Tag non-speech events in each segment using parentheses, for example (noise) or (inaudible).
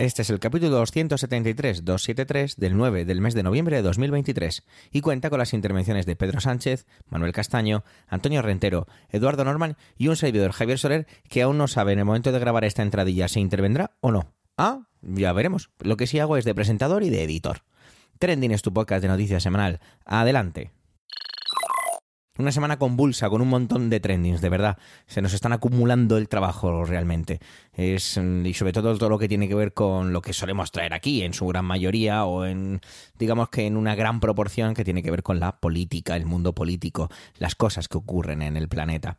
Este es el capítulo 273-273 del 9 del mes de noviembre de 2023 y cuenta con las intervenciones de Pedro Sánchez, Manuel Castaño, Antonio Rentero, Eduardo Norman y un servidor Javier Soler que aún no sabe en el momento de grabar esta entradilla si intervendrá o no. Ah, ya veremos. Lo que sí hago es de presentador y de editor. Trending es tu podcast de noticias semanal. Adelante. Una semana convulsa, con un montón de trendings, de verdad. Se nos están acumulando el trabajo realmente. Es, y sobre todo todo lo que tiene que ver con lo que solemos traer aquí, en su gran mayoría, o en, digamos que en una gran proporción que tiene que ver con la política, el mundo político, las cosas que ocurren en el planeta.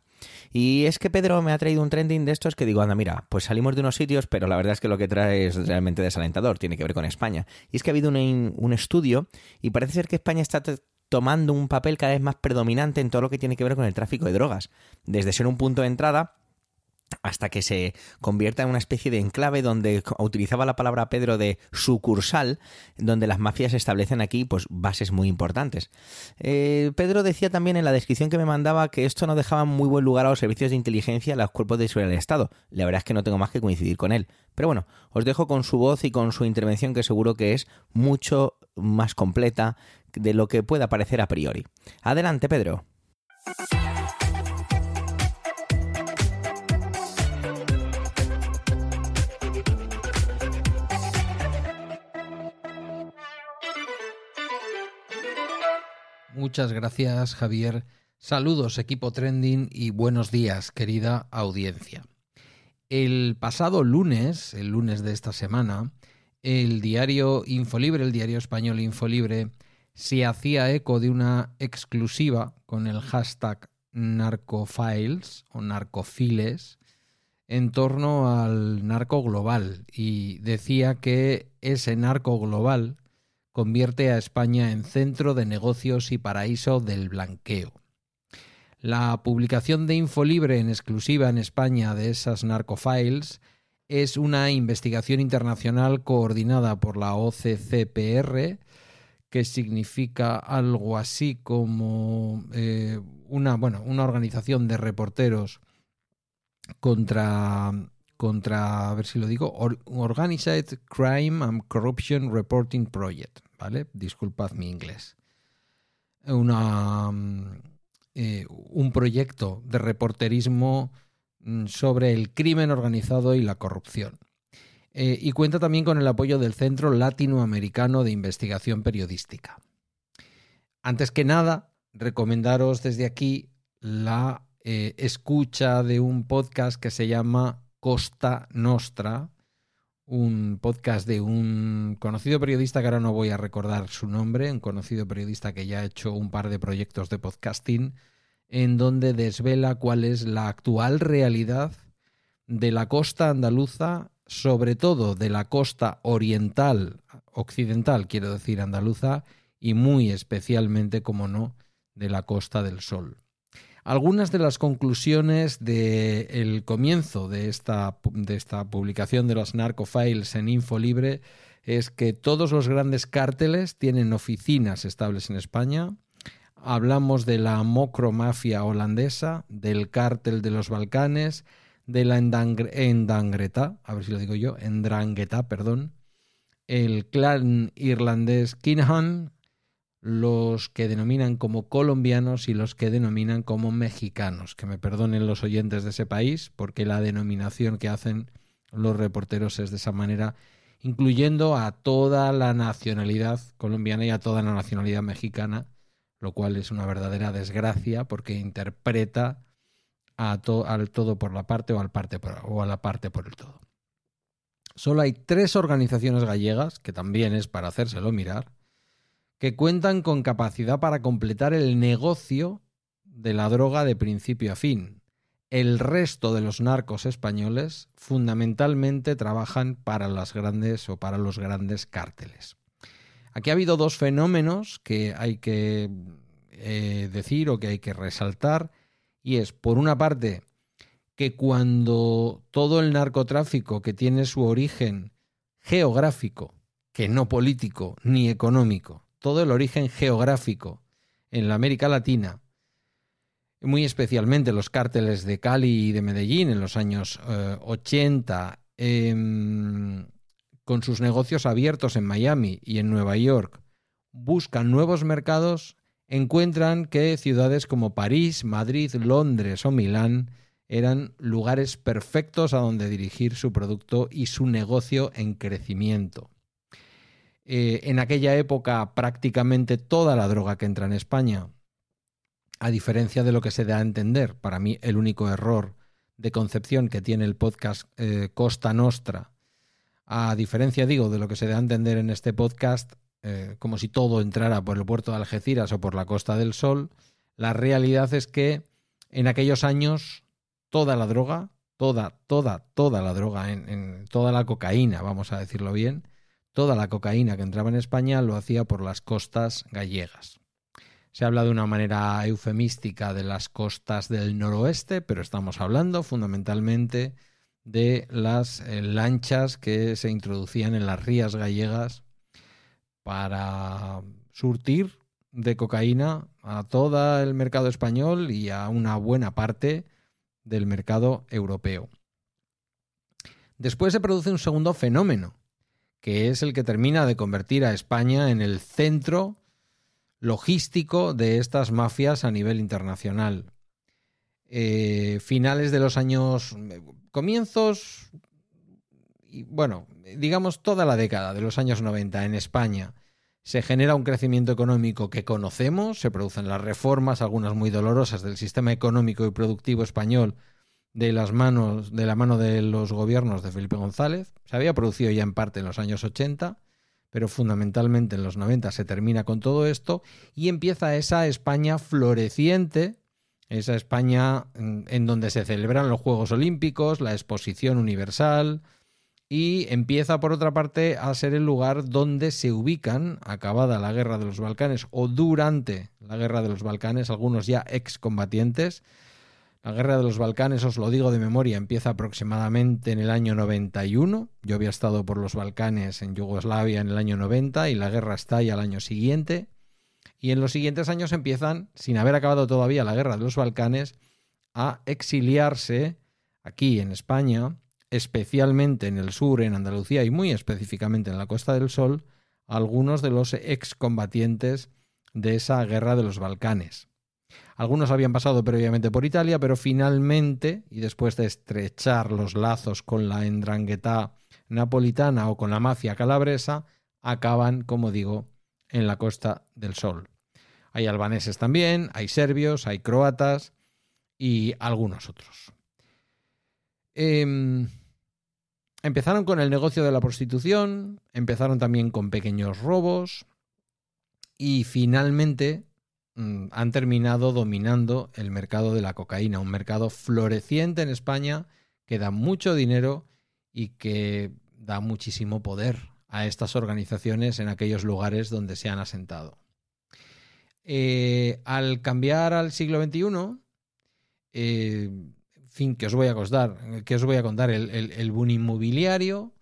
Y es que Pedro me ha traído un trending de estos que digo, anda, mira, pues salimos de unos sitios, pero la verdad es que lo que trae es realmente desalentador, tiene que ver con España. Y es que ha habido un estudio y parece ser que España está tomando un papel cada vez más predominante en todo lo que tiene que ver con el tráfico de drogas. Desde ser un punto de entrada hasta que se convierta en una especie de enclave donde utilizaba la palabra Pedro de sucursal, donde las mafias establecen aquí pues bases muy importantes. Eh, Pedro decía también en la descripción que me mandaba que esto no dejaba muy buen lugar a los servicios de inteligencia a los cuerpos de seguridad del Estado. La verdad es que no tengo más que coincidir con él. Pero bueno, os dejo con su voz y con su intervención que seguro que es mucho más completa de lo que pueda parecer a priori. Adelante, Pedro. Muchas gracias, Javier. Saludos, equipo trending, y buenos días, querida audiencia. El pasado lunes, el lunes de esta semana, el diario Infolibre, el diario español Infolibre, se hacía eco de una exclusiva con el hashtag narcofiles o narcofiles en torno al narco global y decía que ese narco global convierte a España en centro de negocios y paraíso del blanqueo. La publicación de Infolibre en exclusiva en España de esas narcofiles es una investigación internacional coordinada por la OCCPR, que significa algo así como eh, una, bueno, una organización de reporteros contra, contra, a ver si lo digo, Organized Crime and Corruption Reporting Project, ¿vale? Disculpad mi inglés. Una, eh, un proyecto de reporterismo mm, sobre el crimen organizado y la corrupción. Eh, y cuenta también con el apoyo del Centro Latinoamericano de Investigación Periodística. Antes que nada, recomendaros desde aquí la eh, escucha de un podcast que se llama Costa Nostra, un podcast de un conocido periodista que ahora no voy a recordar su nombre, un conocido periodista que ya ha hecho un par de proyectos de podcasting, en donde desvela cuál es la actual realidad de la costa andaluza sobre todo de la costa oriental, occidental, quiero decir andaluza, y muy especialmente, como no, de la Costa del Sol. Algunas de las conclusiones del comienzo de esta, de esta publicación de los narcofiles en Infolibre es que todos los grandes cárteles tienen oficinas estables en España. Hablamos de la mocromafia holandesa, del cártel de los Balcanes, de la Endangreta, a ver si lo digo yo, Endrangheta, perdón, el clan irlandés Kinahan, los que denominan como colombianos y los que denominan como mexicanos. Que me perdonen los oyentes de ese país, porque la denominación que hacen los reporteros es de esa manera, incluyendo a toda la nacionalidad colombiana y a toda la nacionalidad mexicana, lo cual es una verdadera desgracia porque interpreta al todo por la parte o, al parte o a la parte por el todo. Solo hay tres organizaciones gallegas, que también es para hacérselo mirar, que cuentan con capacidad para completar el negocio de la droga de principio a fin. El resto de los narcos españoles fundamentalmente trabajan para las grandes o para los grandes cárteles. Aquí ha habido dos fenómenos que hay que eh, decir o que hay que resaltar y es, por una parte, que cuando todo el narcotráfico que tiene su origen geográfico, que no político ni económico, todo el origen geográfico en la América Latina, muy especialmente los cárteles de Cali y de Medellín en los años 80, eh, con sus negocios abiertos en Miami y en Nueva York, buscan nuevos mercados, encuentran que ciudades como París, Madrid, Londres o Milán eran lugares perfectos a donde dirigir su producto y su negocio en crecimiento. Eh, en aquella época prácticamente toda la droga que entra en España, a diferencia de lo que se da a entender, para mí el único error de concepción que tiene el podcast eh, Costa Nostra, a diferencia, digo, de lo que se da a entender en este podcast, eh, como si todo entrara por el puerto de Algeciras o por la Costa del Sol, la realidad es que en aquellos años toda la droga, toda, toda, toda la droga, en toda la cocaína, vamos a decirlo bien, Toda la cocaína que entraba en España lo hacía por las costas gallegas. Se habla de una manera eufemística de las costas del noroeste, pero estamos hablando fundamentalmente de las eh, lanchas que se introducían en las rías gallegas para surtir de cocaína a todo el mercado español y a una buena parte del mercado europeo. Después se produce un segundo fenómeno, que es el que termina de convertir a España en el centro logístico de estas mafias a nivel internacional. Eh, finales de los años, comienzos, y bueno, digamos toda la década de los años 90 en España, se genera un crecimiento económico que conocemos, se producen las reformas, algunas muy dolorosas, del sistema económico y productivo español de las manos, de la mano de los gobiernos de Felipe González. Se había producido ya en parte en los años 80, pero fundamentalmente en los 90 se termina con todo esto y empieza esa España floreciente, esa España en donde se celebran los Juegos Olímpicos, la exposición universal, y empieza por otra parte a ser el lugar donde se ubican, acabada la guerra de los Balcanes o durante la guerra de los Balcanes, algunos ya excombatientes, la guerra de los Balcanes, os lo digo de memoria, empieza aproximadamente en el año 91. Yo había estado por los Balcanes en Yugoslavia en el año 90 y la guerra estalla al año siguiente. Y en los siguientes años empiezan, sin haber acabado todavía la guerra de los Balcanes, a exiliarse aquí en España, especialmente en el sur, en Andalucía y muy específicamente en la Costa del Sol, algunos de los excombatientes de esa guerra de los Balcanes. Algunos habían pasado previamente por Italia, pero finalmente, y después de estrechar los lazos con la endrangueta napolitana o con la mafia calabresa, acaban, como digo, en la Costa del Sol. Hay albaneses también, hay serbios, hay croatas y algunos otros. Em, empezaron con el negocio de la prostitución, empezaron también con pequeños robos y finalmente Mm, han terminado dominando el mercado de la cocaína, un mercado floreciente en España que da mucho dinero y que da muchísimo poder a estas organizaciones en aquellos lugares donde se han asentado. Eh, al cambiar al siglo XXI, eh, fin, que os voy a contar, que os voy a contar el, el boom inmobiliario,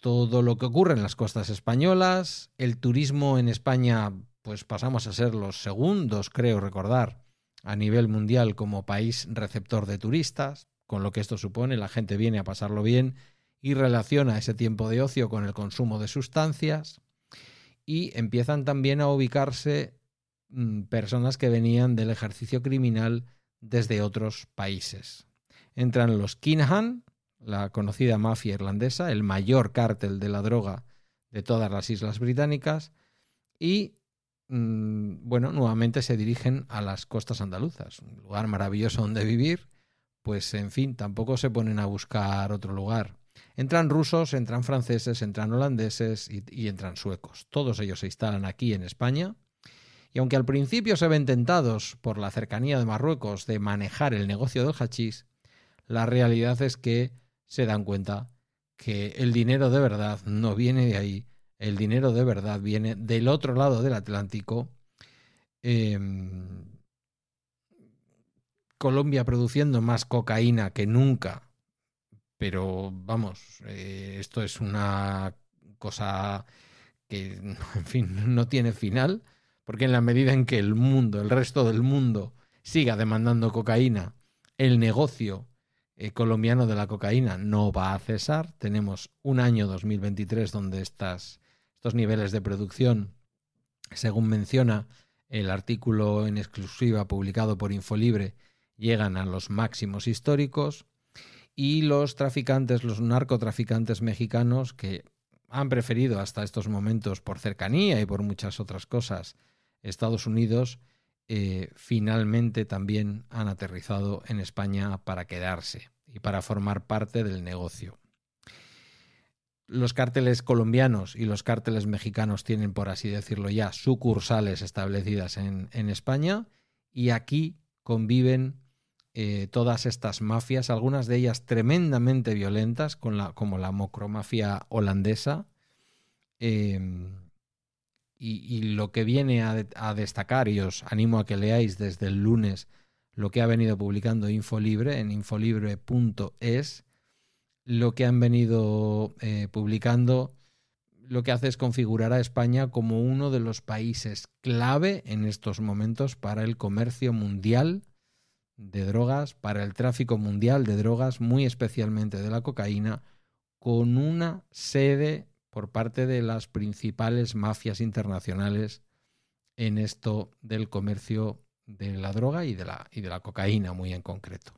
todo lo que ocurre en las costas españolas, el turismo en España pues pasamos a ser los segundos, creo recordar, a nivel mundial como país receptor de turistas, con lo que esto supone, la gente viene a pasarlo bien y relaciona ese tiempo de ocio con el consumo de sustancias y empiezan también a ubicarse personas que venían del ejercicio criminal desde otros países. Entran los Kinahan, la conocida mafia irlandesa, el mayor cártel de la droga de todas las islas británicas, y Mm, bueno, nuevamente se dirigen a las costas andaluzas, un lugar maravilloso donde vivir, pues en fin, tampoco se ponen a buscar otro lugar. Entran rusos, entran franceses, entran holandeses y, entran suecos. Todos ellos se instalan aquí en España. Y aunque al principio se ven tentados por la cercanía de Marruecos de manejar el negocio del hachís, la realidad es que se dan cuenta que el dinero de verdad no viene de ahí, el dinero de verdad viene del otro lado del Atlántico, em, Colombia produciendo más cocaína que nunca, pero vamos, eh, esto es una cosa que, (laughs) en fin, no tiene final, porque en la medida en que el mundo, el resto del mundo, siga demandando cocaína, el negocio eh, colombiano de la cocaína no va a cesar. Tenemos un año 2023 donde estos niveles de producción, según menciona el artículo en exclusiva publicado por Infolibre, llegan a los máximos históricos y los traficantes, los narcotraficantes mexicanos que han preferido hasta estos momentos por cercanía y por muchas otras cosas Estados Unidos, eh, finalmente también han aterrizado en España para quedarse y para formar parte del negocio. Los cárteles colombianos y los cárteles mexicanos tienen, por así decirlo ya, sucursales establecidas en, España y aquí conviven eh, todas estas mafias, algunas de ellas tremendamente violentas, la, como la mocromafia holandesa. Em, y, lo que viene a, destacar, y os animo a que leáis desde el lunes lo que ha venido publicando Infolibre en infolibre.es, lo que han venido eh, publicando, lo que hace es configurar a España como uno de los países clave en estos momentos para el comercio mundial de drogas, para el tráfico mundial de drogas, muy especialmente de la cocaína, con una sede por parte de las principales mafias internacionales en esto del comercio de la droga y de la, y de la cocaína muy en concreto.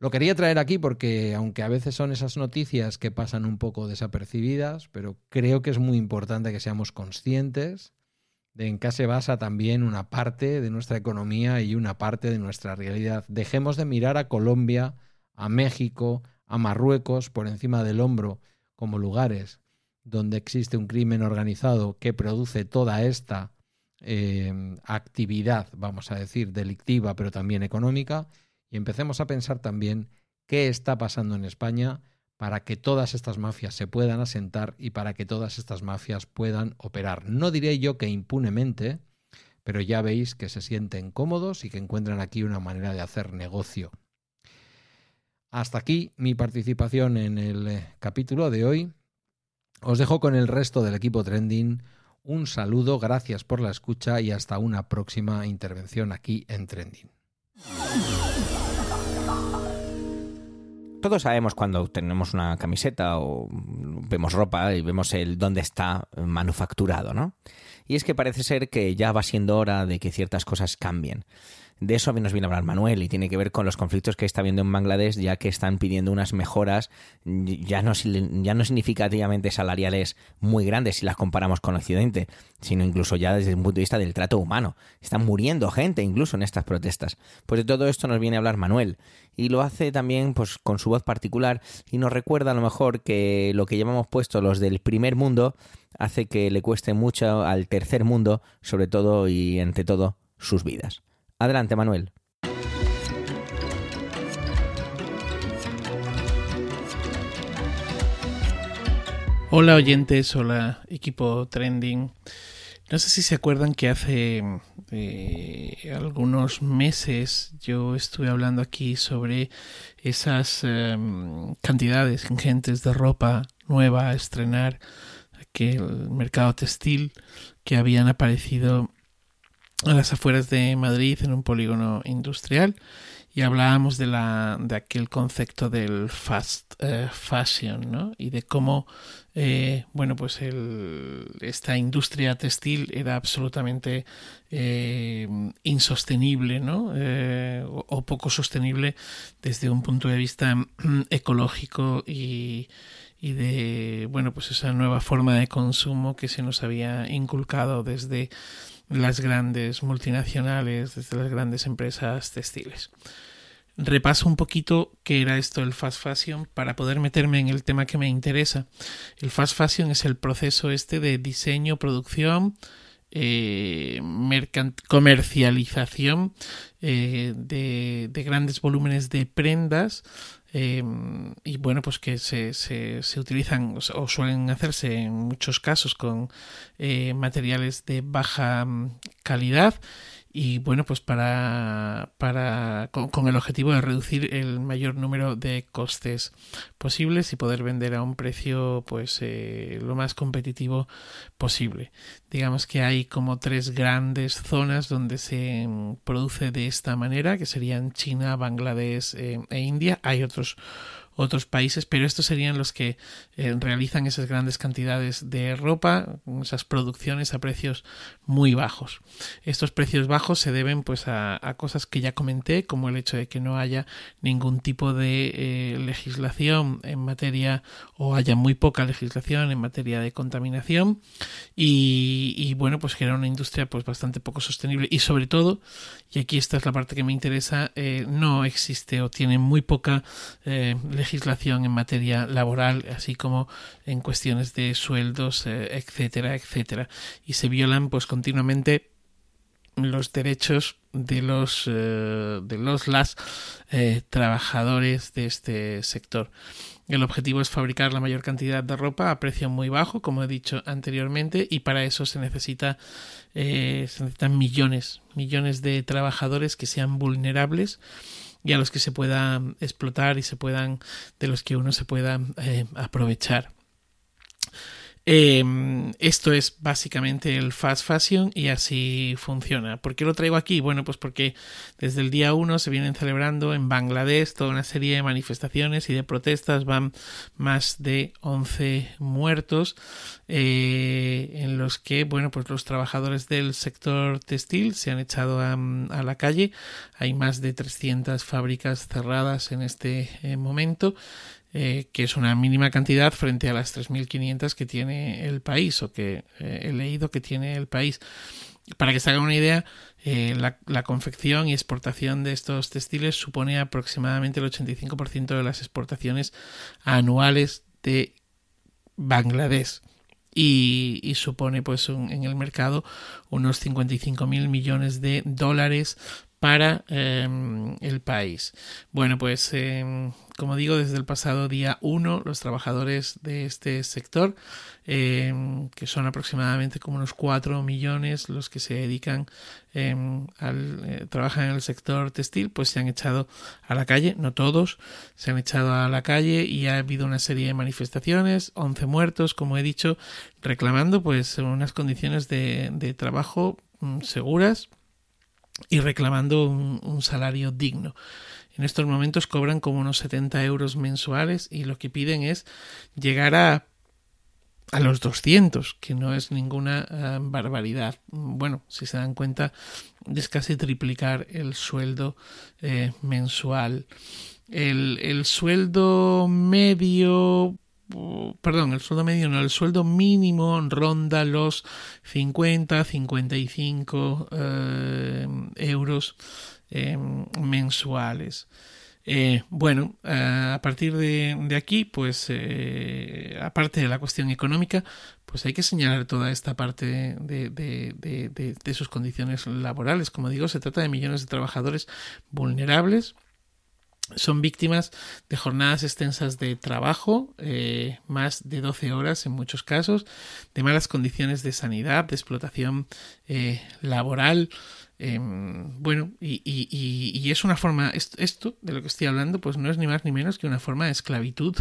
Lo quería traer aquí porque, aunque a veces son esas noticias que pasan un poco desapercibidas, pero creo que es muy importante que seamos conscientes de en qué se basa también una parte de nuestra economía y una parte de nuestra realidad. Dejemos de mirar a Colombia, a México, a Marruecos por encima del hombro como lugares donde existe un crimen organizado que produce toda esta eh, actividad, vamos a decir, delictiva, pero también económica, y empecemos a pensar también qué está pasando en España para que todas estas mafias se puedan asentar y para que todas estas mafias puedan operar. No diré yo que impunemente, pero ya veis que se sienten cómodos y que encuentran aquí una manera de hacer negocio. Hasta aquí mi participación en el eh, capítulo de hoy. Os dejo con el resto del equipo trending un saludo, gracias por la escucha y hasta una próxima intervención aquí en Trending. Todos sabemos cuando tenemos una camiseta o vemos ropa y vemos el dónde está manufacturado, ¿no? Y es que parece ser que ya va siendo hora de que ciertas cosas cambien. De eso nos viene a hablar Manuel y tiene que ver con los conflictos que está viendo en Bangladesh, ya que están pidiendo unas mejoras ya no, ya no significativamente salariales muy grandes si las comparamos con Occidente, sino incluso ya desde un punto de vista del trato humano. Están muriendo gente incluso en estas protestas. Pues de todo esto nos viene a hablar Manuel y lo hace también pues con su voz particular y nos recuerda a lo mejor que lo que llevamos puesto los del primer mundo hace que le cueste mucho al tercer mundo, sobre todo y entre todo sus vidas. Adelante, Manuel. Hola oyentes, hola equipo trending. No sé si se acuerdan que hace eh, algunos meses yo estuve hablando aquí sobre esas em, cantidades ingentes de ropa nueva a estrenar, que el mercado textil que habían aparecido a las afueras de Madrid en un polígono industrial y hablábamos de la de aquel concepto del fast eh, fashion ¿no? y de cómo eh, bueno pues el, esta industria textil era absolutamente eh, insostenible ¿no? O, o, poco sostenible desde un punto de vista ecológico y y de bueno pues esa nueva forma de consumo que se nos había inculcado desde las grandes multinacionales, desde las grandes empresas textiles. Repaso un poquito qué era esto del fast fashion para poder meterme en el tema que me interesa. El fast fashion es el proceso este de diseño, producción, eh, comercialización eh, de, de, grandes volúmenes de prendas eh, y bueno, pues que se, se, se, utilizan o suelen hacerse en muchos casos con eh, materiales de baja mm, calidad y bueno, pues para, para con, el objetivo de reducir el mayor número de costes posibles y poder vender a un precio pues eh, lo más competitivo posible. Digamos que hay como tres grandes zonas donde se produce de esta manera, que serían China, Bangladesh eh, e India. Hay otros otros países, pero estos serían los que eh, realizan esas grandes cantidades de ropa, esas producciones a precios muy bajos. Estos precios bajos se deben pues a, cosas que ya comenté, como el hecho de que no haya ningún tipo de eh, legislación en materia o haya muy poca legislación en materia de contaminación y, bueno pues que era una industria pues bastante poco sostenible y sobre todo y aquí esta es la parte que me interesa eh, no existe o tiene muy poca legislación legislación en materia laboral, así como en cuestiones de sueldos, eh, etcétera, etcétera. Y se violan pues continuamente los derechos de los eh, de los las eh, trabajadores de este sector. El objetivo es fabricar la mayor cantidad de ropa a precio muy bajo, como he dicho anteriormente, y para eso se necesita se necesitan millones, millones de trabajadores que sean vulnerables y a los que se pueda explotar y se puedan, de los que uno se pueda eh, aprovechar. Em, esto es básicamente el fast fashion y así funciona. ¿Por qué lo traigo aquí? Bueno, pues porque desde el día 1 se vienen celebrando en Bangladesh toda una serie de manifestaciones y de protestas. Van más de 11 muertos eh, en los que, bueno, pues los trabajadores del sector textil se han echado a, la calle. Hay más de 300 fábricas cerradas en este eh, momento. Eh, que es una mínima cantidad frente a las 3.500 que tiene el país o que eh, he leído que tiene el país. Para que se haga una idea, eh, la, confección y exportación de estos textiles supone aproximadamente el 85% de las exportaciones anuales de Bangladesh. Y, supone pues en el mercado unos 55 mil millones de dólares para em, el país. Bueno, pues em, como digo, desde el pasado día 1 los trabajadores de este sector, em, que son aproximadamente como unos 4 millones los que se dedican al eh, trabajan en el sector textil, pues se han echado a la calle, no todos, se han echado a la calle y ha habido una serie de manifestaciones, 11 muertos, como he dicho, reclamando pues unas condiciones de, de trabajo mm, seguras y reclamando un, salario digno. En estos momentos cobran como unos 70 euros mensuales y lo que piden es llegar a, a los 200, que no es ninguna eh, barbaridad. Bueno, si se dan cuenta, es casi triplicar el sueldo eh, mensual. El, el sueldo medio perdón, el sueldo medio no, el sueldo mínimo ronda los 50, 55 eh, euros eh, mensuales. Eh, bueno, a partir de, aquí, pues, aparte de la cuestión económica, pues hay que señalar toda esta parte de, de sus condiciones laborales. Como digo, se trata de millones de trabajadores vulnerables son víctimas de jornadas extensas de trabajo, eh, más de 12 horas en muchos casos, de malas condiciones de sanidad, de explotación eh, laboral. Em, bueno, y, es una forma, esto, de lo que estoy hablando, pues no es ni más ni menos que una forma de esclavitud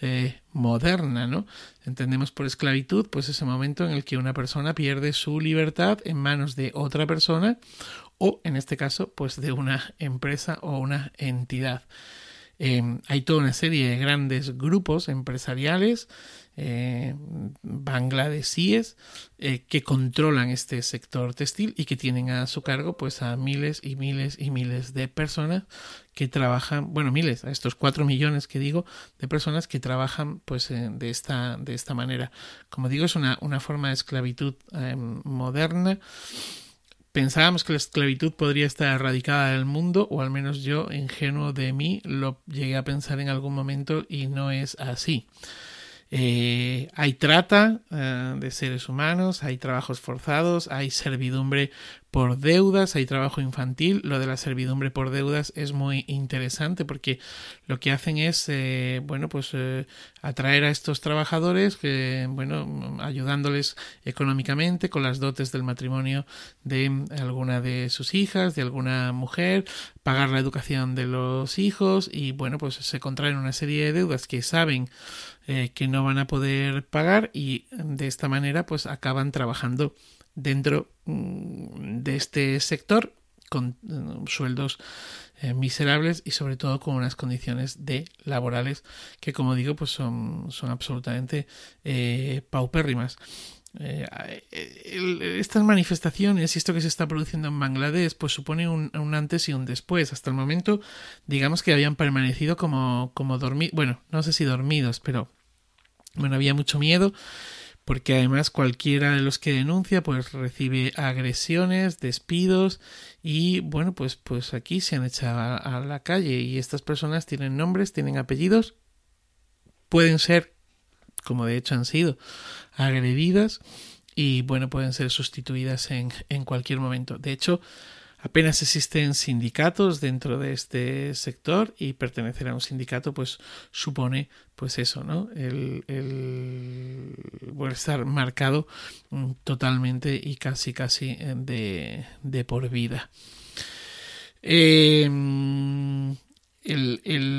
eh, moderna, ¿no? Entendemos por esclavitud, pues ese momento en el que una persona pierde su libertad en manos de otra persona o en este caso pues de una empresa o una entidad. Em, hay toda una serie de grandes grupos empresariales eh, bangladesíes eh, que controlan este sector textil y que tienen a su cargo pues a miles y miles y miles de personas que trabajan, bueno, miles, a estos cuatro millones que digo, de personas que trabajan pues eh, de, esta, de esta manera. Como digo, es una, una forma de esclavitud em, moderna Pensábamos que la esclavitud podría estar erradicada del mundo, o al menos yo, ingenuo de mí, lo llegué a pensar en algún momento y no es así. Eh, hay trata eh, de seres humanos, hay trabajos forzados, hay servidumbre por deudas, hay trabajo infantil, lo de la servidumbre por deudas es muy interesante porque lo que hacen es, eh, bueno, pues eh, atraer a estos trabajadores, que, bueno, ayudándoles económicamente con las dotes del matrimonio de alguna de sus hijas, de alguna mujer, pagar la educación de los hijos y, bueno, pues se contraen una serie de deudas que saben eh, que no van a poder pagar y de esta manera pues acaban trabajando dentro mm, de este sector con mm, sueldos eh, miserables y sobre todo con unas condiciones de laborales que como digo pues son, son absolutamente eh, paupérrimas. Eh, estas manifestaciones y esto que se está produciendo en Bangladesh pues supone un, antes y un después. Hasta el momento digamos que habían permanecido como, como dormidos, bueno, no sé si dormidos, pero bueno, había mucho miedo porque además cualquiera de los que denuncia pues recibe agresiones, despidos y bueno pues pues aquí se han echado a, la calle y estas personas tienen nombres, tienen apellidos, pueden ser como de hecho han sido agredidas y bueno pueden ser sustituidas en, en cualquier momento. De hecho apenas existen sindicatos dentro de este sector y pertenecer a un sindicato pues supone pues eso, ¿no? El, el estar marcado mm, totalmente y casi casi eh, de, de por vida. Eh, el,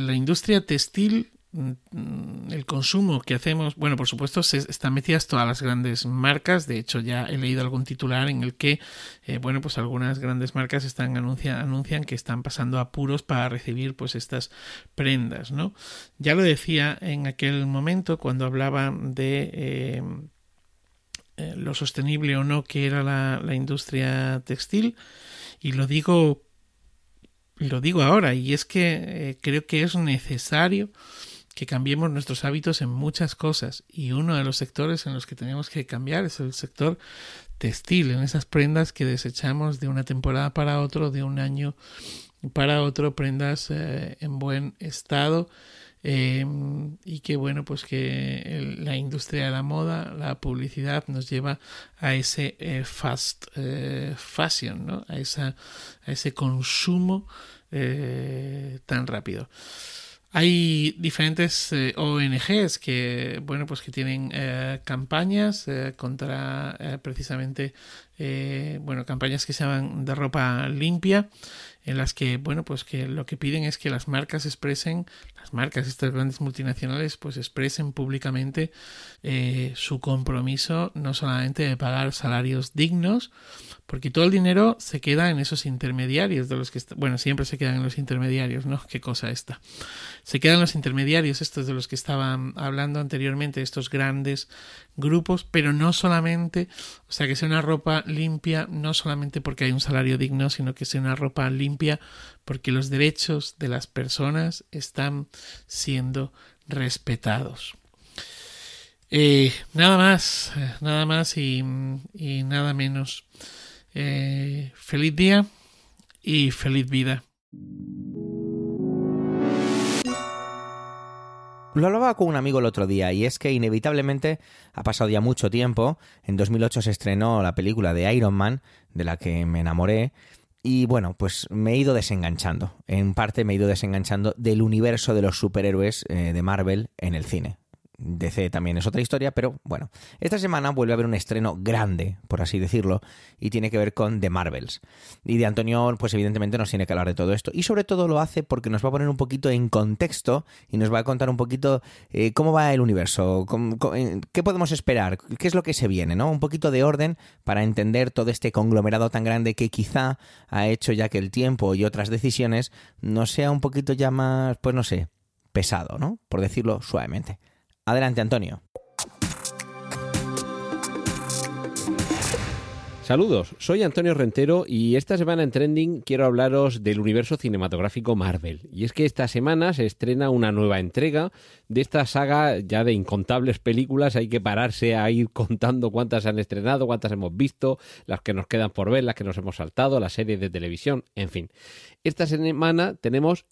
la industria textil Mm, el consumo que hacemos, bueno, por supuesto, se están metidas todas las grandes marcas. De hecho, ya he leído algún titular en el que, eh, bueno, pues algunas grandes marcas están anuncian, anuncian que están pasando apuros para recibir, pues, estas prendas, ¿no? Ya lo decía en aquel momento cuando hablaba de eh, eh, lo sostenible o no que era la, la industria textil, y lo digo, lo digo ahora, y es que creo que es necesario que cambiemos nuestros hábitos en muchas cosas y uno de los sectores en los que tenemos que cambiar es el sector textil, en esas prendas que desechamos de una temporada para otro, de un año para otro, prendas eh, en buen estado eh, y que bueno pues que la industria de la moda, la publicidad nos lleva a ese eh, fast fashion, ¿no? a, esa, a ese consumo tan rápido. Hay diferentes eh, ONGs que, bueno, pues que tienen eh, campañas eh, contra precisamente, bueno, campañas que se llaman de ropa limpia, en las que, bueno, pues que lo que piden es que las marcas expresen, las marcas, estas grandes multinacionales, pues expresen públicamente su compromiso no solamente de pagar salarios dignos, porque todo el dinero se queda en esos intermediarios de los que bueno siempre se quedan en los intermediarios no qué cosa esta. Se quedan los intermediarios estos de los que estaban hablando anteriormente estos grandes grupos pero no solamente o sea que sea una ropa limpia no solamente porque hay un salario digno sino que sea una ropa limpia porque los derechos de las personas están siendo respetados eh, nada más nada más y, y nada menos eh, feliz día y feliz vida. Lo hablaba con un amigo el otro día y es que inevitablemente ha pasado ya mucho tiempo. En 2008 se estrenó la película de Iron Man, de la que me enamoré. Y bueno, pues me he ido desenganchando. En parte me he ido desenganchando del universo de los superhéroes eh, de Marvel en el cine. DC también es otra historia, pero bueno, esta semana vuelve a haber un estreno grande, por así decirlo, y tiene que ver con The Marvels. Y de Antonio, pues evidentemente nos tiene que hablar de todo esto. Y sobre todo lo hace porque nos va a poner un poquito en contexto y nos va a contar un poquito eh, cómo va el universo, eh, qué podemos esperar, qué es lo que se viene, ¿no? Un poquito de orden para entender todo este conglomerado tan grande que quizá ha hecho ya que el tiempo y otras decisiones no sea un poquito ya más, pues no sé, pesado, ¿no? Por decirlo suavemente. Adelante, Antonio. Saludos, soy Antonio Rentero y esta semana en Trending quiero hablaros del universo cinematográfico Marvel. Y es que esta semana se estrena una nueva entrega de esta saga ya de incontables películas. Hay que pararse a ir (laughs) contando cuántas han estrenado, cuántas hemos visto, las que nos quedan por ver, las que nos hemos saltado, las series de televisión, en fin. Esta semana tenemos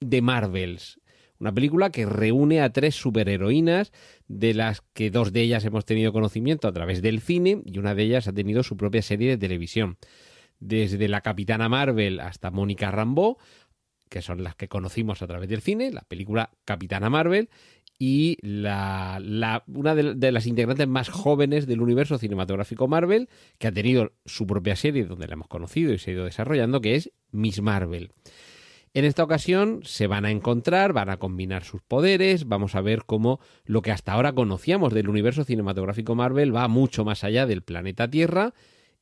The Marvels. Una película que reúne a tres superheroínas, de las que dos de ellas hemos tenido conocimiento a través del cine y una de ellas ha tenido su propia serie de televisión. desde la Capitana Marvel hasta Mónica Rambeau, que son las que conocimos a través del cine, la película Capitana Marvel, y la, una de, de las integrantes más jóvenes del universo cinematográfico Marvel, que ha tenido su propia serie donde la hemos conocido y se ha ido desarrollando, que es Miss Marvel. En esta ocasión se van a encontrar, van a combinar sus poderes, vamos a ver cómo lo que hasta ahora conocíamos del universo cinematográfico Marvel va mucho más allá del planeta Tierra.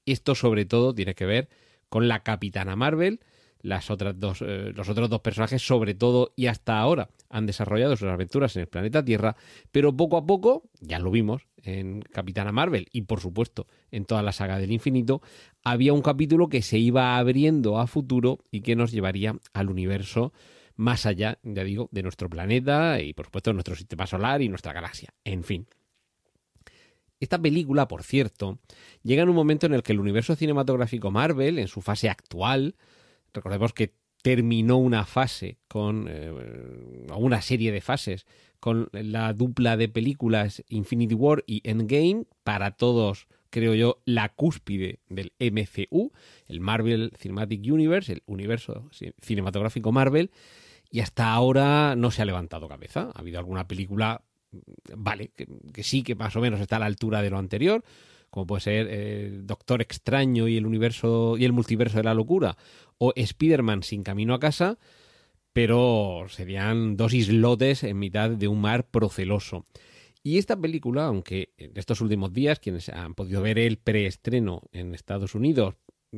Esto sobre todo tiene que ver con la Capitana Marvel, las otras dos, eh, los otros dos personajes sobre todo y hasta ahora han desarrollado sus aventuras en el planeta Tierra, pero poco a poco, ya lo vimos en Capitana Marvel y por supuesto en toda la saga del infinito, había un capítulo que se iba abriendo a futuro y que nos llevaría al universo más allá, ya digo, de nuestro planeta y por supuesto de nuestro sistema solar y nuestra galaxia. En fin. Esta película, por cierto, llega en un momento en el que el universo cinematográfico Marvel, en su fase actual, recordemos que terminó una fase con eh, una serie de fases con la dupla de películas Infinity War y Endgame para todos creo yo la cúspide del MCU el Marvel Cinematic Universe el universo cinematográfico Marvel y hasta ahora no se ha levantado cabeza. Ha habido alguna película vale que, que sí que más o menos está a la altura de lo anterior como puede ser eh, Doctor Extraño y el universo y el multiverso de la locura o Spider-Man sin camino a casa, pero serían dos islotes en mitad de un mar proceloso. Y esta película, aunque en estos últimos días quienes han podido ver el preestreno en Estados Unidos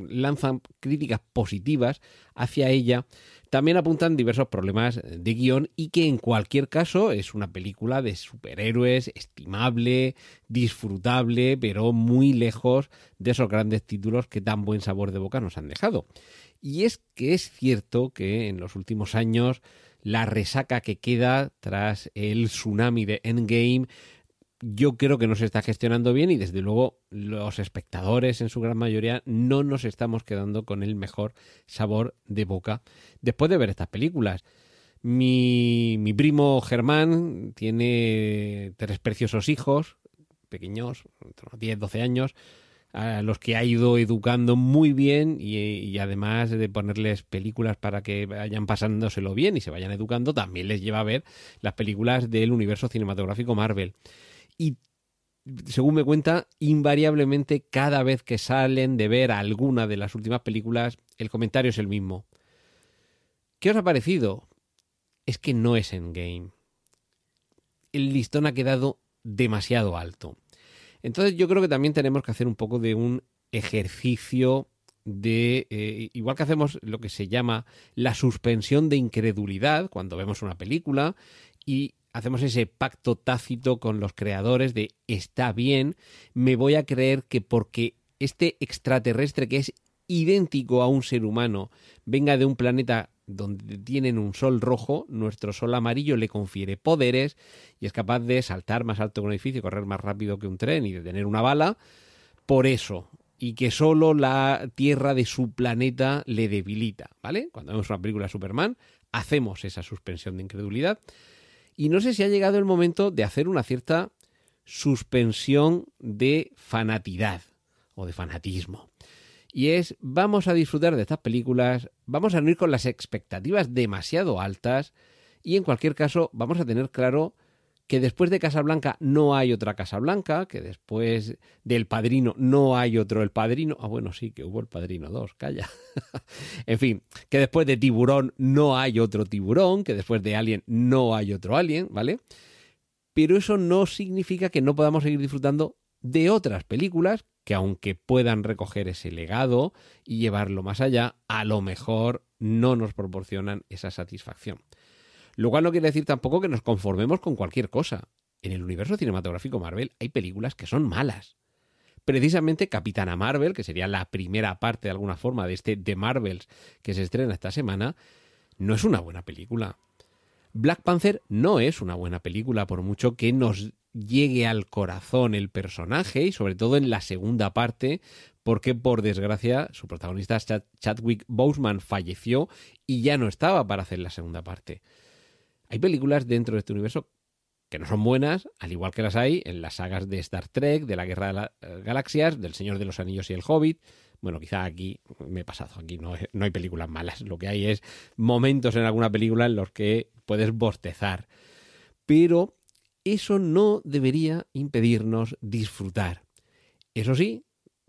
lanzan críticas positivas hacia ella, también apuntan diversos problemas de guion y que en cualquier caso es una película de superhéroes estimable, disfrutable, pero muy lejos de esos grandes títulos que tan buen sabor de boca nos han dejado. Y es que es cierto que en los últimos años la resaca que queda tras el tsunami de Endgame yo creo que no se está gestionando bien y desde luego los espectadores en su gran mayoría no nos estamos quedando con el mejor sabor de boca después de ver estas películas. Mi, mi primo Germán tiene tres preciosos hijos, pequeños, entre unos 10, 12 años, a los que ha ido educando muy bien y, y, además de ponerles películas para que vayan pasándoselo bien y se vayan educando, también les lleva a ver las películas del universo cinematográfico Marvel. Y según me cuenta, invariablemente cada vez que salen de ver alguna de las últimas películas, el comentario es el mismo. ¿Qué os ha parecido? Es que no es Endgame. El listón ha quedado demasiado alto. Entonces yo creo que también tenemos que hacer un poco de un ejercicio de, eh, igual que hacemos lo que se llama la suspensión de incredulidad cuando vemos una película y hacemos ese pacto tácito con los creadores de está bien, me voy a creer que porque este extraterrestre que es idéntico a un ser humano venga de un planeta donde tienen un sol rojo, nuestro sol amarillo le confiere poderes y es capaz de saltar más alto que un edificio, correr más rápido que un tren y de tener una bala, por eso, y que solo la tierra de su planeta le debilita, ¿vale? Cuando vemos una película de Superman, hacemos esa suspensión de incredulidad. Y no sé si ha llegado el momento de hacer una cierta suspensión de fanatidad o de fanatismo. Y es, vamos a disfrutar de estas películas, vamos a no ir con las expectativas demasiado altas y en cualquier caso vamos a tener claro que después de Casablanca no hay otra Casablanca, que después del Padrino no hay otro El Padrino. Ah, bueno, sí, que hubo El Padrino 2, calla. (laughs) en fin, que después de Tiburón no hay otro Tiburón, que después de Alien no hay otro Alien, ¿vale? Pero eso no significa que no podamos seguir disfrutando de otras películas que aunque puedan recoger ese legado y llevarlo más allá, a lo mejor no nos proporcionan esa satisfacción. Lo cual no quiere decir tampoco que nos conformemos con cualquier cosa. En el universo cinematográfico Marvel hay películas que son malas. Precisamente Capitana Marvel, que sería la primera parte de alguna forma de este The Marvels que se estrena esta semana, no es una buena película. Black Panther no es una buena película, por mucho que nos llegue al corazón el personaje y sobre todo en la segunda parte, porque por desgracia su protagonista Chad Chadwick Boseman falleció y ya no estaba para hacer la segunda parte. Hay películas dentro de este universo que no son buenas, al igual que las hay en las sagas de Star Trek, de la Guerra de las Galaxias, del Señor de los Anillos y el Hobbit. Bueno, quizá aquí me he pasado, aquí no, no hay películas malas, lo que hay es momentos en alguna película en los que puedes bostezar. Pero eso no debería impedirnos disfrutar. Eso sí,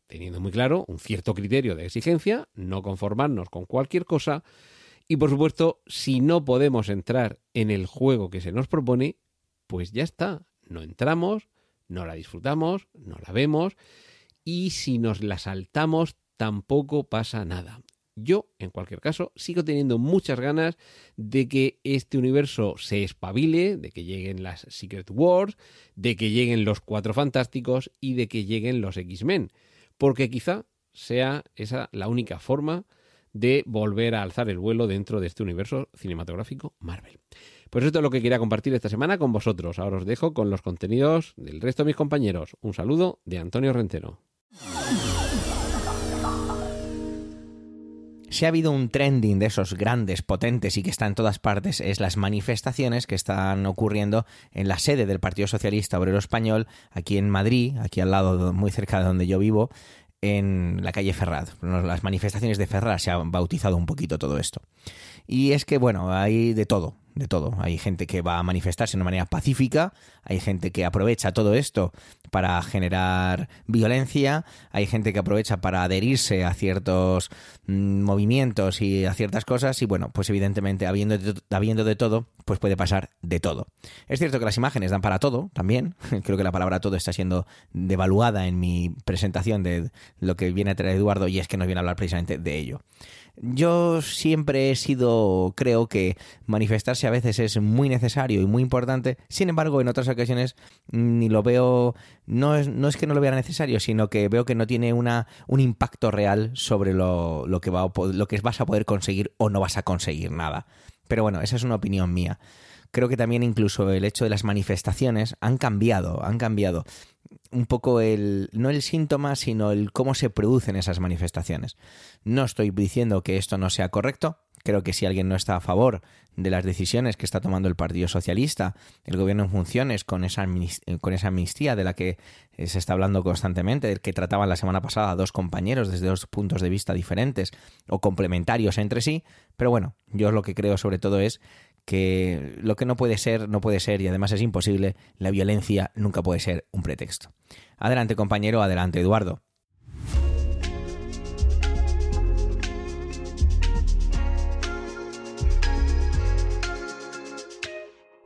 teniendo muy claro un cierto criterio de exigencia, no conformarnos con cualquier cosa y por supuesto, si no podemos entrar en el juego que se nos propone, pues ya está, no entramos, no la disfrutamos, no la vemos. Y si nos la saltamos tampoco pasa nada. Yo, en cualquier caso, sigo teniendo muchas ganas de que este universo se espabile, de que lleguen las Secret Wars, de que lleguen los Cuatro Fantásticos y de que lleguen los X-Men. Porque quizá sea esa la única forma de volver a alzar el vuelo dentro de este universo cinematográfico Marvel. Pues esto es lo que quería compartir esta semana con vosotros. Ahora os dejo con los contenidos del resto de mis compañeros. Un saludo de Antonio Rentero. Si ha habido un trending de esos grandes, potentes y que está en todas partes, es las manifestaciones que están ocurriendo en la sede del Partido Socialista Obrero Español, aquí en Madrid, aquí al lado, muy cerca de donde yo vivo, en la calle Ferraz. Las manifestaciones de Ferraz se han bautizado un poquito todo esto. Y es que, bueno, hay de todo, de todo. Hay gente que va a manifestarse de una manera pacífica, hay gente que aprovecha todo esto para generar violencia, hay gente que aprovecha para adherirse a ciertos mm, movimientos y a ciertas cosas y bueno, pues evidentemente habiendo de, habiendo de todo, pues puede pasar de todo. Es cierto que las imágenes dan para todo también, (laughs) creo que la palabra todo está siendo devaluada en mi presentación de lo que viene a traer Eduardo y es que nos viene a hablar precisamente de ello. Yo siempre he sido, creo que manifestarse a veces es muy necesario y muy importante, sin embargo en otras ocasiones ni lo veo, no es, no es que no lo vea necesario, sino que veo que no tiene una, un impacto real sobre lo, lo, que va, lo que vas a poder conseguir o no vas a conseguir nada. Pero bueno, esa es una opinión mía. Creo que también incluso el hecho de las manifestaciones han cambiado, han cambiado un poco el, no el síntoma, sino el cómo se producen esas manifestaciones. No estoy diciendo que esto no sea correcto. Creo que si alguien no está a favor de las decisiones que está tomando el Partido Socialista, el gobierno en funciones, con esa, con esa amnistía de la que se está hablando constantemente, del que trataban la semana pasada dos compañeros desde dos puntos de vista diferentes o complementarios entre sí, pero bueno, yo lo que creo sobre todo es que lo que no puede ser, no puede ser y además es imposible, la violencia nunca puede ser un pretexto. Adelante compañero, adelante Eduardo.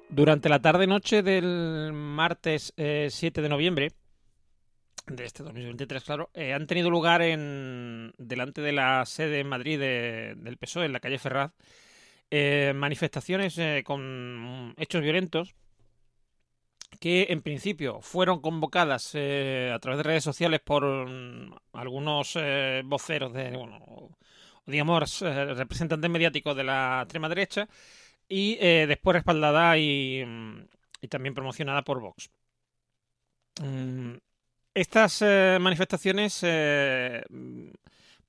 Durante la tarde-noche del martes 7 eh, de noviembre de este 2023, claro, eh, han tenido lugar en delante de la sede en Madrid del PSOE, en la calle Ferraz, eh, manifestaciones eh, con hechos violentos que en principio fueron convocadas eh, a través de redes sociales por mm, algunos voceros de, bueno, digamos, representantes mediáticos de la extrema derecha y después respaldada y, mm, y, también promocionada por Vox. Mm, estas manifestaciones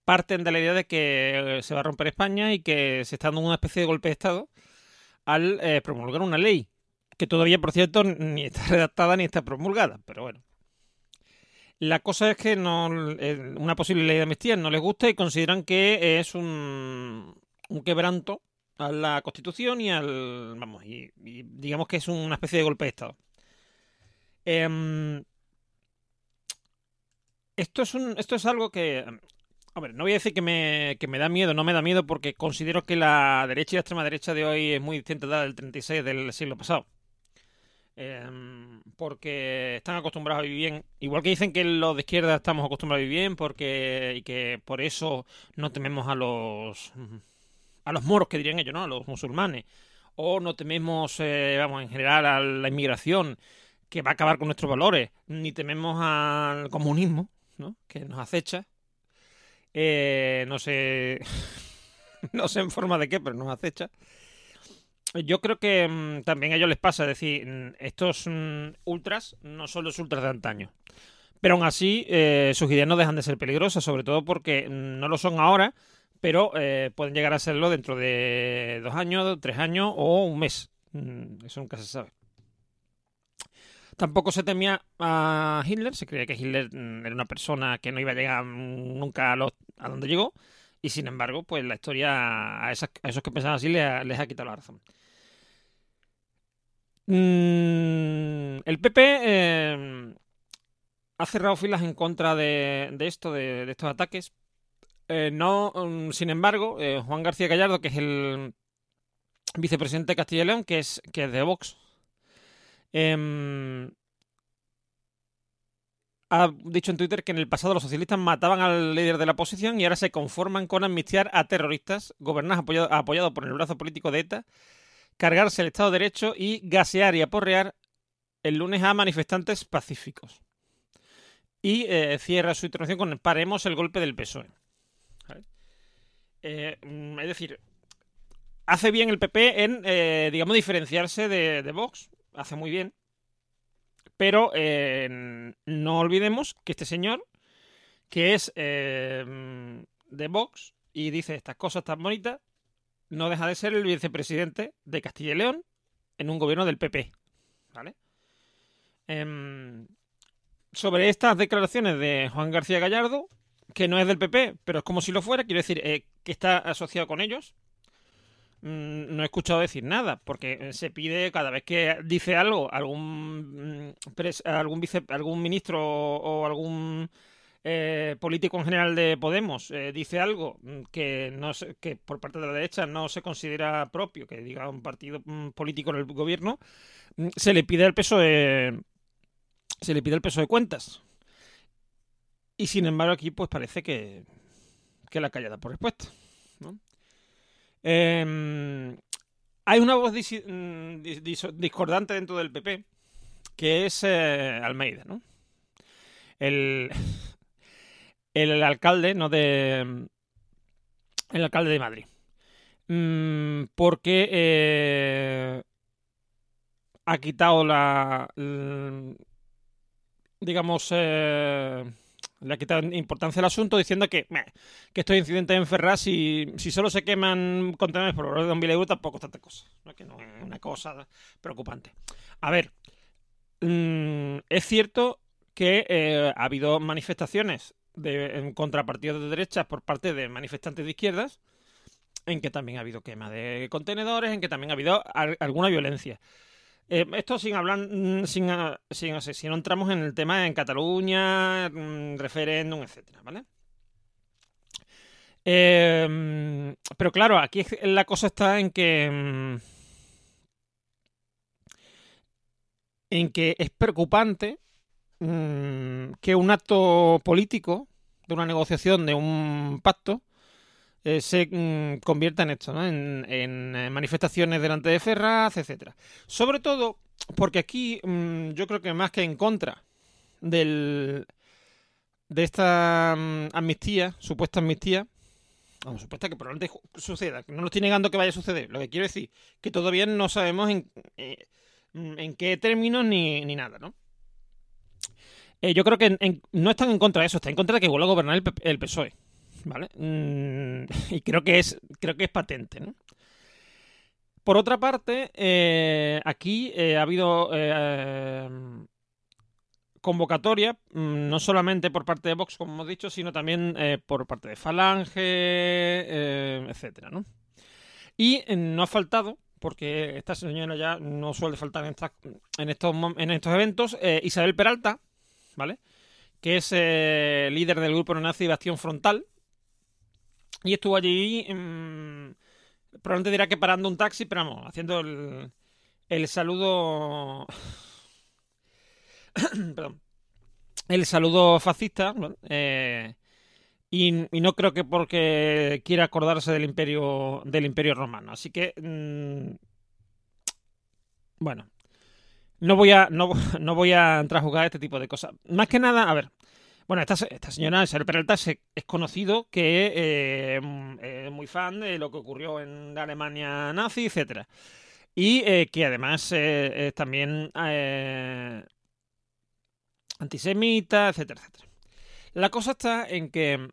parten de la idea de que eh, se va a romper España y que se está dando una especie de golpe de Estado al eh, promulgar una ley, que todavía, por cierto, ni está (laughs) redactada ni está promulgada, pero bueno. La cosa es que no, eh, una posible ley de amnistía no les gusta y consideran que es un, un quebranto a la Constitución y al. Vamos, y, digamos que es una especie de golpe de Estado. Em, esto es, un, esto es algo que Hombre, no voy a decir que me, que me da miedo, no me da miedo porque considero que la derecha y la extrema derecha de hoy es muy distinta de la del 36 del siglo pasado. Em, porque están acostumbrados a vivir bien. Igual que dicen que los de izquierda estamos acostumbrados a vivir bien porque, y que por eso no tememos a los a los moros, que dirían ellos, ¿no? A los musulmanes. O no tememos, eh, vamos, en general a la inmigración, que va a acabar con nuestros valores. Ni tememos al comunismo, ¿no? Que nos acecha eh, no sé. (laughs) no sé en forma de qué, pero nos acecha. Yo creo que mm, también a ellos les pasa, es decir, mm, estos mm, ultras no son los ultras de antaño. Pero aún así, eh, sus ideas no dejan de ser peligrosas, sobre todo porque no lo son ahora, pero eh, pueden llegar a serlo dentro de dos años, tres años o un mes. Eso nunca se sabe. Tampoco se temía a Hitler, se creía que Hitler era una persona que no iba a llegar nunca a, los, a donde llegó, y sin embargo, pues la historia a, esos que pensaban así les ha, quitado la razón. Mm, el PP eh, ha cerrado filas en contra de, esto, de, estos ataques. Eh, no, mm, sin embargo, eh, Juan García Gallardo, que es el vicepresidente de Castilla y León, que es, que es de Vox, em, ha dicho en Twitter que en el pasado los socialistas mataban al líder de la oposición y ahora se conforman con amnistiar a terroristas apoyado, apoyados por el brazo político de ETA, cargarse el Estado de Derecho y gasear y aporrear el lunes a manifestantes pacíficos. Y eh, cierra su intervención con paremos el golpe del PSOE. Eh, mm, es decir, hace bien el PP en, eh, digamos, diferenciarse de Vox. Hace muy bien. Pero eh, no olvidemos que este señor, que es eh, de Vox y dice estas cosas tan bonitas, no deja de ser el vicepresidente de Castilla y León en un gobierno del PP. ¿Vale? Em, sobre estas declaraciones de Juan García Gallardo, que no es del PP, pero es como si lo fuera, quiero decir, eh, que está asociado con ellos, no he escuchado decir nada, porque eh, se pide cada vez que dice algo, algún, mm, algún, vice, algún ministro o, algún eh, político en general de Podemos eh, dice algo mm, que, no que por parte de la derecha no se considera propio, que diga un partido mm, político en el gobierno, mm, se le pide el peso de, se le pide el peso de cuentas. Y sin embargo aquí pues parece que, que la callada por respuesta. Em, hay una voz mm, dis- dis- discordante dentro del PP que es eh, Almeida, ¿no? El, (laughs) el alcalde, no de... El alcalde de Madrid. Mm, porque eh, ha quitado la... digamos... eh, le ha quitado importancia al asunto diciendo que, meh, que estos incidentes en Ferraz, si, si solo se queman contenedores por valor de un mil euros, tampoco es tanta cosa. No que no es una cosa preocupante. A ver, mm, es cierto que eh, ha habido manifestaciones de, en contrapartidos de derechas por parte de manifestantes de izquierdas, en que también ha habido quema de contenedores, en que también ha habido al- alguna violencia. Eh, esto sin hablar, mm, sin, ah, sin, si no entramos en el tema en Cataluña, mm, referéndum, etcétera, ¿vale? Eh, pero claro, aquí la cosa está en que mm, en que es preocupante que un acto político de una negociación de un pacto eh, se mm, convierta en esto, ¿no? En, eh, manifestaciones delante de Ferraz, etcétera. Sobre todo porque aquí mm, yo creo que más que en contra del de esta mm, amnistía, supuesta amnistía, vamos, supuesta que probablemente suceda, no lo estoy negando que vaya a suceder. Lo que quiero decir que todavía no sabemos en, eh, mm, en qué términos ni, ni nada, ¿no? Yo creo que en- no están en contra de eso, están en contra de que vuelva a gobernar el, el PSOE. ¿Vale? Mm, (laughs) y creo que es, creo que es patente, ¿no? Por otra parte, eh, aquí eh, ha habido eh, convocatoria, mm, no solamente por parte de Vox, como hemos dicho, sino también por parte de Falange, etcétera, ¿no? Y no ha faltado, porque esta señora ya no suele faltar en, estos, en estos eventos, Isabel Peralta, ¿vale? Que es líder del grupo neonazi Bastión Frontal. Y estuvo allí, mm, probablemente dirá que parando un taxi, pero vamos, haciendo el, el saludo... (coughs) Perdón. El saludo fascista. Eh, y, no creo que porque quiera acordarse del imperio del imperio romano. Así que... mm, bueno. No voy a no, (laughs) no voy a entrar a jugar este tipo de cosas. Más que nada, a ver. Bueno, esta, esta señora Isabel Peralta es conocido que eh, mm, es muy fan de lo que ocurrió en la Alemania nazi, etcétera. Y eh, que además eh, es también antisemita, etcétera, etcétera. La cosa está en que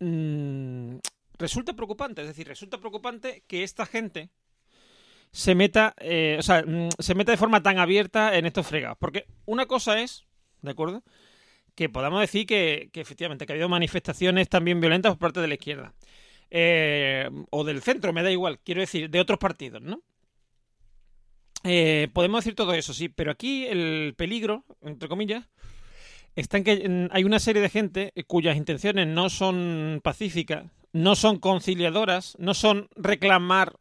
mm, resulta preocupante, es decir, resulta preocupante que esta gente se meta, o sea, mm, se meta de forma tan abierta en estos fregados. Porque una cosa es, ¿de acuerdo? Que podamos decir que, efectivamente que ha habido manifestaciones también violentas por parte de la izquierda. Eh, o del centro, me da igual, quiero decir, de otros partidos, ¿no? Eh, podemos decir todo eso, sí, pero aquí el peligro, entre comillas, está en que hay una serie de gente cuyas intenciones no son pacíficas, no son conciliadoras, no son reclamar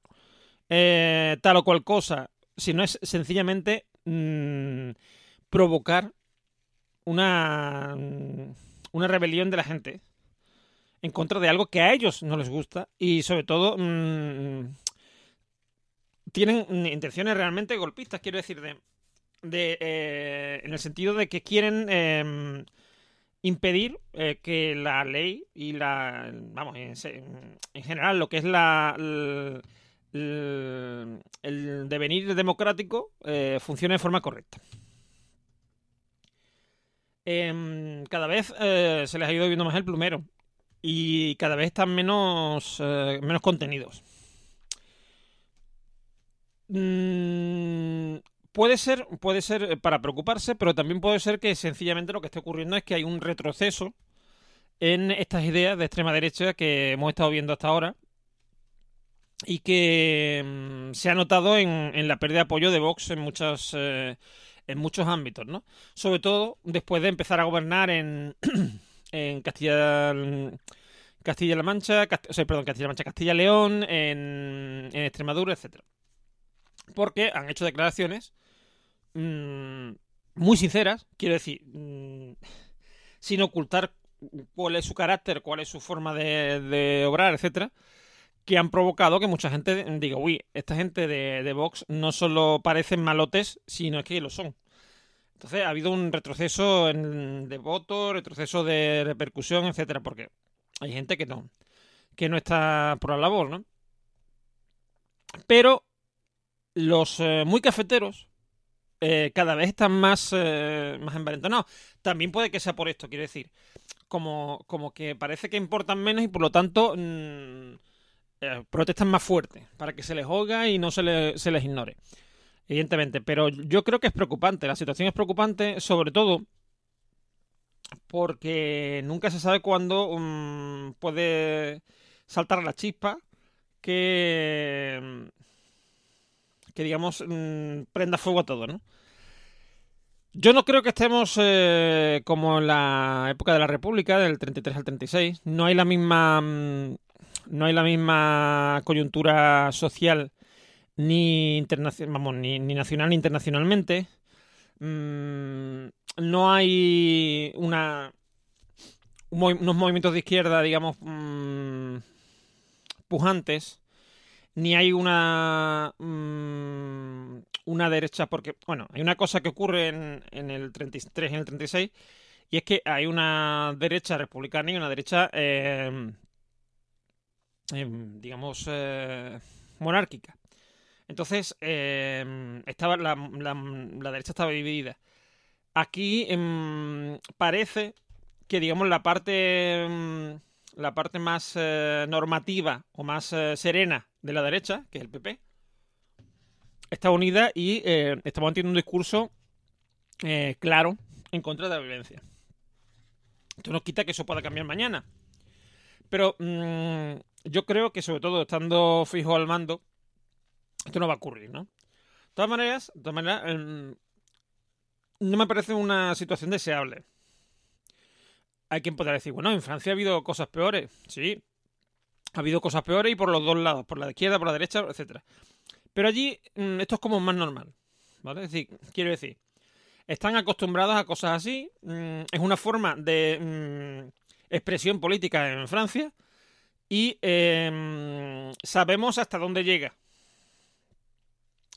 eh, tal o cual cosa, sino es sencillamente mm, provocar una, mm, una rebelión de la gente en contra de algo que a ellos no les gusta y sobre todo mm, tienen intenciones realmente golpistas, quiero decir, de, de eh, en el sentido de que quieren em, impedir eh, que la ley y la, vamos, en, en general lo que es la, el, devenir democrático eh, funcione de forma correcta. Em, cada vez eh, se les ha ido viendo más el plumero y cada vez están menos, eh, menos contenidos. Mm, puede ser, puede ser para preocuparse, pero también puede ser que sencillamente lo que esté ocurriendo es que hay un retroceso en estas ideas de extrema derecha que hemos estado viendo hasta ahora y que mm, se ha notado en, en, la pérdida de apoyo de Vox en muchas eh, en muchos ámbitos, ¿no? Sobre todo después de empezar a gobernar en, (clears throat) en Castilla Castilla-La Mancha, Cast o sea, perdón, Castilla-La Mancha, Castilla-León, en, en, Extremadura, etcétera. Porque han hecho declaraciones mmm, muy sinceras, quiero decir, mmm, sin ocultar cuál es su carácter, cuál es su forma de, de obrar, etcétera que han provocado que mucha gente diga, uy, esta gente de, de, Vox no solo parecen malotes, sino que lo son. Entonces ha habido un retroceso en, de voto, retroceso de repercusión, etcétera, porque hay gente que no, que no está por la labor, ¿no? Pero los eh, muy cafeteros eh, cada vez están más, eh, más. También puede que sea por esto, quiero decir. Como, como que parece que importan menos y por lo tanto mmm, eh, protestan más fuerte para que se les oiga y no se, le, se les ignore. Evidentemente, pero yo creo que es preocupante. La situación es preocupante, sobre todo porque nunca se sabe cuándo um, puede saltar la chispa que, que digamos, um, prenda fuego a todo, ¿no? Yo no creo que estemos eh, como en la época de la República, del 33 al 36. No hay la misma no hay la misma coyuntura social ni, vamos, ni, ni nacional ni internacionalmente. Mm, no hay una unos movimientos de izquierda, digamos, mmm, pujantes, ni hay una mmm, una derecha, porque, bueno, hay una cosa que ocurre en, en, el 33 y en el 36, y es que hay una derecha republicana y una derecha eh, digamos, eh, monárquica. Entonces, eh, estaba la, la, derecha estaba dividida. Aquí em, parece que, digamos, la parte, em, la parte más eh, normativa o más eh, serena de la derecha, que es el PP, está unida y está manteniendo un discurso claro en contra de la violencia. Esto no quita que eso pueda cambiar mañana. Pero mmm, yo creo que sobre todo estando fijo al mando, esto no va a ocurrir, ¿no? De todas maneras, de todas maneras eh, no me parece una situación deseable. Hay quien podrá decir, bueno, en Francia ha habido cosas peores. Sí, ha habido cosas peores y por los dos lados, por la izquierda, por la derecha, etcétera. Pero allí mmm, esto es como más normal, ¿vale? Es decir, quiero decir, están acostumbrados a cosas así, mmm, es una forma de mm, expresión política en Francia y eh, sabemos hasta dónde llega.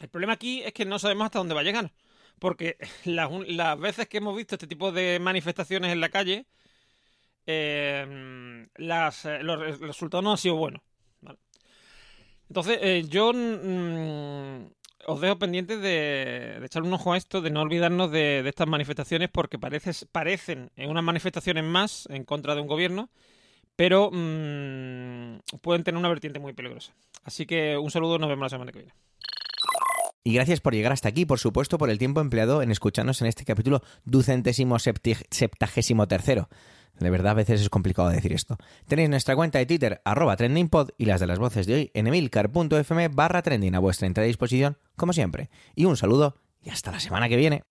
El problema aquí es que no sabemos hasta dónde va a llegar. Porque (laughs) las, las veces que hemos visto este tipo de manifestaciones en la calle, eh, las, los resultados no han sido buenos. Entonces, eh, yo mmm, os dejo pendientes de, de, echar un ojo a esto, de no olvidarnos de, estas manifestaciones, porque parece, parecen en unas manifestaciones más en contra de un gobierno pero mmm, pueden tener una vertiente muy peligrosa. Así que un saludo, nos vemos la semana que viene. Y gracias por llegar hasta aquí, por supuesto, por el tiempo empleado en escucharnos en este capítulo ducentésimo septagésimo tercero. De verdad, a veces es complicado decir esto. Tenéis nuestra cuenta de Twitter, arroba trendingpod, y las de las voces de hoy en emilcar.fm barra trending a vuestra entera disposición, como siempre. Y un saludo y hasta la semana que viene.